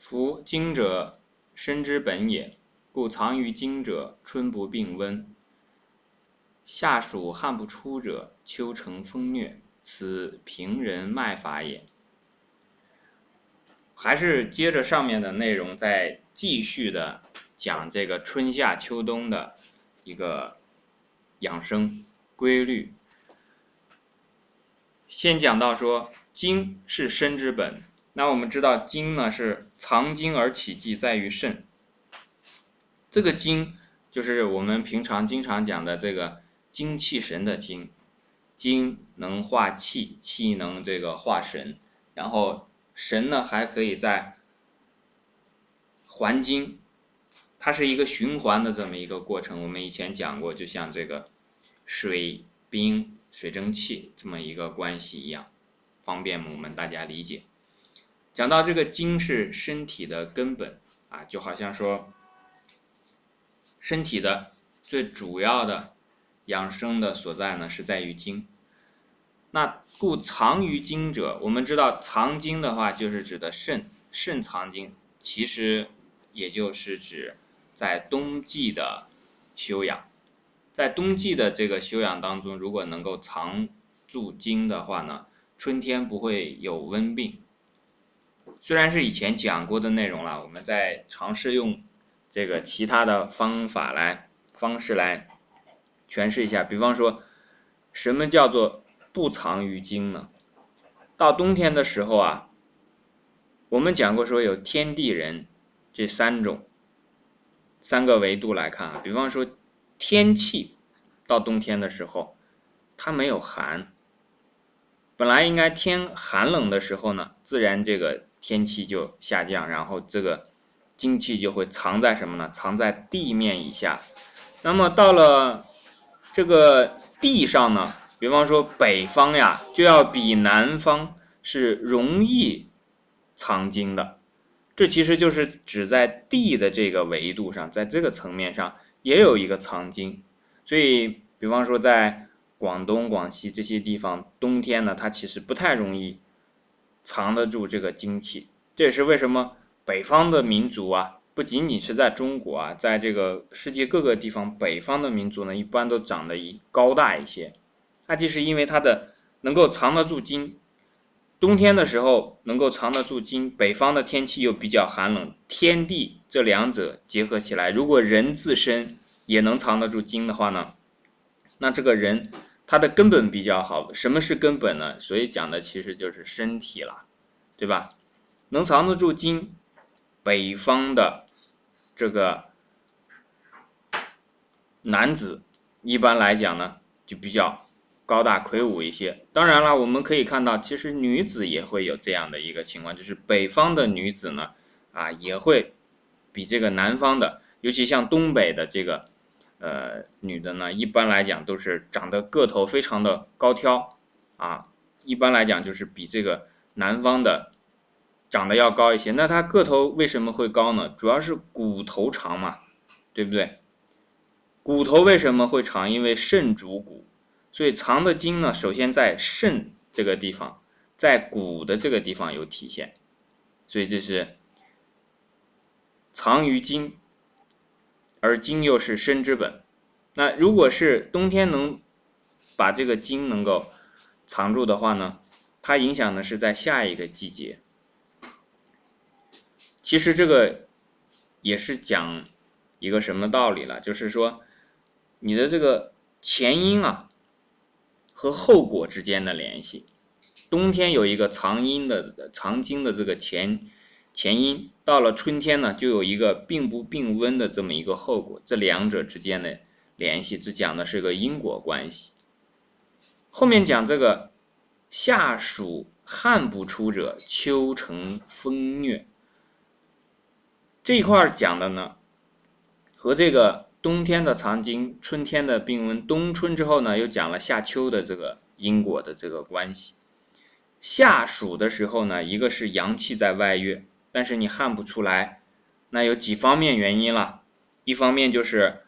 夫精者，身之本也，故藏于精者，春不病温。夏暑汗不出者，秋成风疟，此平人脉法也。还是接着上面的内容，再继续的讲这个春夏秋冬的一个养生规律。先讲到说，精是身之本。那我们知道，精呢是藏精而起计，在于肾。这个精就是我们平常经常讲的这个精气神的精，精能化气，气能这个化神，然后。神呢还可以在还精，它是一个循环的这么一个过程。我们以前讲过，就像这个水冰水蒸气这么一个关系一样，方便我们大家理解。讲到这个精是身体的根本啊，就好像说身体的最主要的养生的所在呢，是在于精。那故藏于精者，我们知道藏精的话，就是指的肾，肾藏精，其实也就是指在冬季的修养，在冬季的这个修养当中，如果能够藏住精的话呢，春天不会有温病。虽然是以前讲过的内容了，我们再尝试用这个其他的方法来方式来诠释一下，比方说，什么叫做？不藏于精呢？到冬天的时候啊，我们讲过说有天地人这三种三个维度来看啊。比方说天气到冬天的时候，它没有寒，本来应该天寒冷的时候呢，自然这个天气就下降，然后这个精气就会藏在什么呢？藏在地面以下。那么到了这个地上呢？比方说北方呀，就要比南方是容易藏精的，这其实就是指在地的这个维度上，在这个层面上也有一个藏精。所以，比方说在广东、广西这些地方，冬天呢，它其实不太容易藏得住这个精气。这也是为什么北方的民族啊，不仅仅是在中国啊，在这个世界各个地方，北方的民族呢，一般都长得一高大一些。那就是因为它的能够藏得住精，冬天的时候能够藏得住精，北方的天气又比较寒冷，天地这两者结合起来，如果人自身也能藏得住精的话呢，那这个人他的根本比较好。什么是根本呢？所以讲的其实就是身体了，对吧？能藏得住精，北方的这个男子一般来讲呢，就比较。高大魁梧一些，当然了，我们可以看到，其实女子也会有这样的一个情况，就是北方的女子呢，啊，也会比这个南方的，尤其像东北的这个，呃，女的呢，一般来讲都是长得个头非常的高挑，啊，一般来讲就是比这个南方的长得要高一些。那她个头为什么会高呢？主要是骨头长嘛，对不对？骨头为什么会长？因为肾主骨。所以藏的精呢，首先在肾这个地方，在骨的这个地方有体现，所以这是藏于精，而精又是身之本。那如果是冬天能把这个精能够藏住的话呢，它影响的是在下一个季节。其实这个也是讲一个什么道理了，就是说你的这个前因啊。和后果之间的联系，冬天有一个藏阴的藏精的这个前前因，到了春天呢，就有一个病不病温的这么一个后果，这两者之间的联系，只讲的是个因果关系。后面讲这个夏暑汗不出者，秋成风虐，这一块讲的呢，和这个。冬天的藏精，春天的病温，冬春之后呢，又讲了夏秋的这个因果的这个关系。夏暑的时候呢，一个是阳气在外越，但是你汗不出来，那有几方面原因了。一方面就是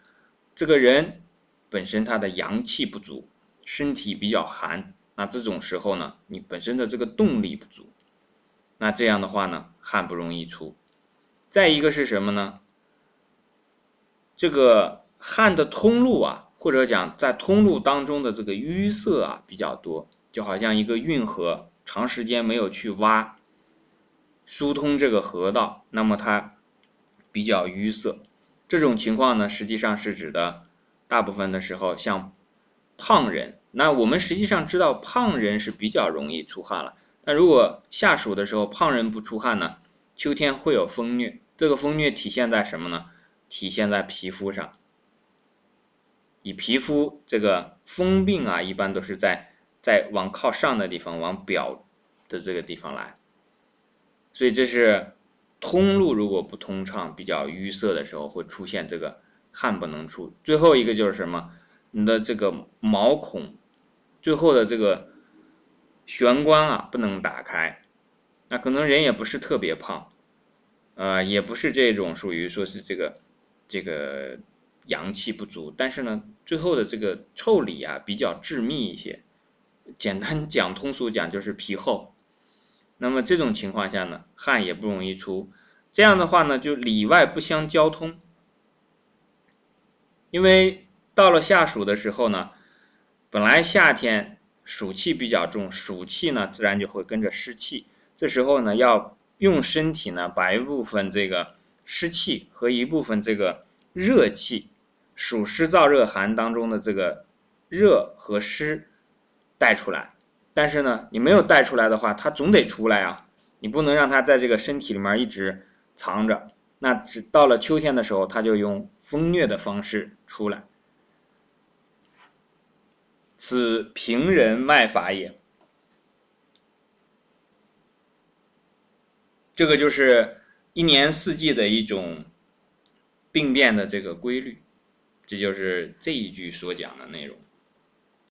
这个人本身他的阳气不足，身体比较寒，那这种时候呢，你本身的这个动力不足，那这样的话呢，汗不容易出。再一个是什么呢？这个汗的通路啊，或者讲在通路当中的这个淤塞啊比较多，就好像一个运河长时间没有去挖疏通这个河道，那么它比较淤塞。这种情况呢，实际上是指的大部分的时候，像胖人。那我们实际上知道，胖人是比较容易出汗了。那如果下暑的时候，胖人不出汗呢？秋天会有风虐，这个风虐体现在什么呢？体现在皮肤上。以皮肤这个风病啊，一般都是在在往靠上的地方，往表的这个地方来。所以这是通路如果不通畅、比较淤塞的时候，会出现这个汗不能出。最后一个就是什么？你的这个毛孔最后的这个玄关啊，不能打开。那可能人也不是特别胖，呃，也不是这种属于说是这个这个阳气不足，但是呢，最后的这个腠理啊比较致密一些，简单讲通俗讲就是皮厚。那么这种情况下呢，汗也不容易出，这样的话呢，就里外不相交通。因为到了夏暑的时候呢，本来夏天暑气比较重，暑气呢自然就会跟着湿气。这时候呢，要用身体呢，把一部分这个湿气和一部分这个热气，暑湿燥热寒当中的这个热和湿带出来。但是呢，你没有带出来的话，它总得出来啊！你不能让它在这个身体里面一直藏着。那只到了秋天的时候，它就用风虐的方式出来。此平人脉法也。这个就是一年四季的一种病变的这个规律，这就是这一句所讲的内容。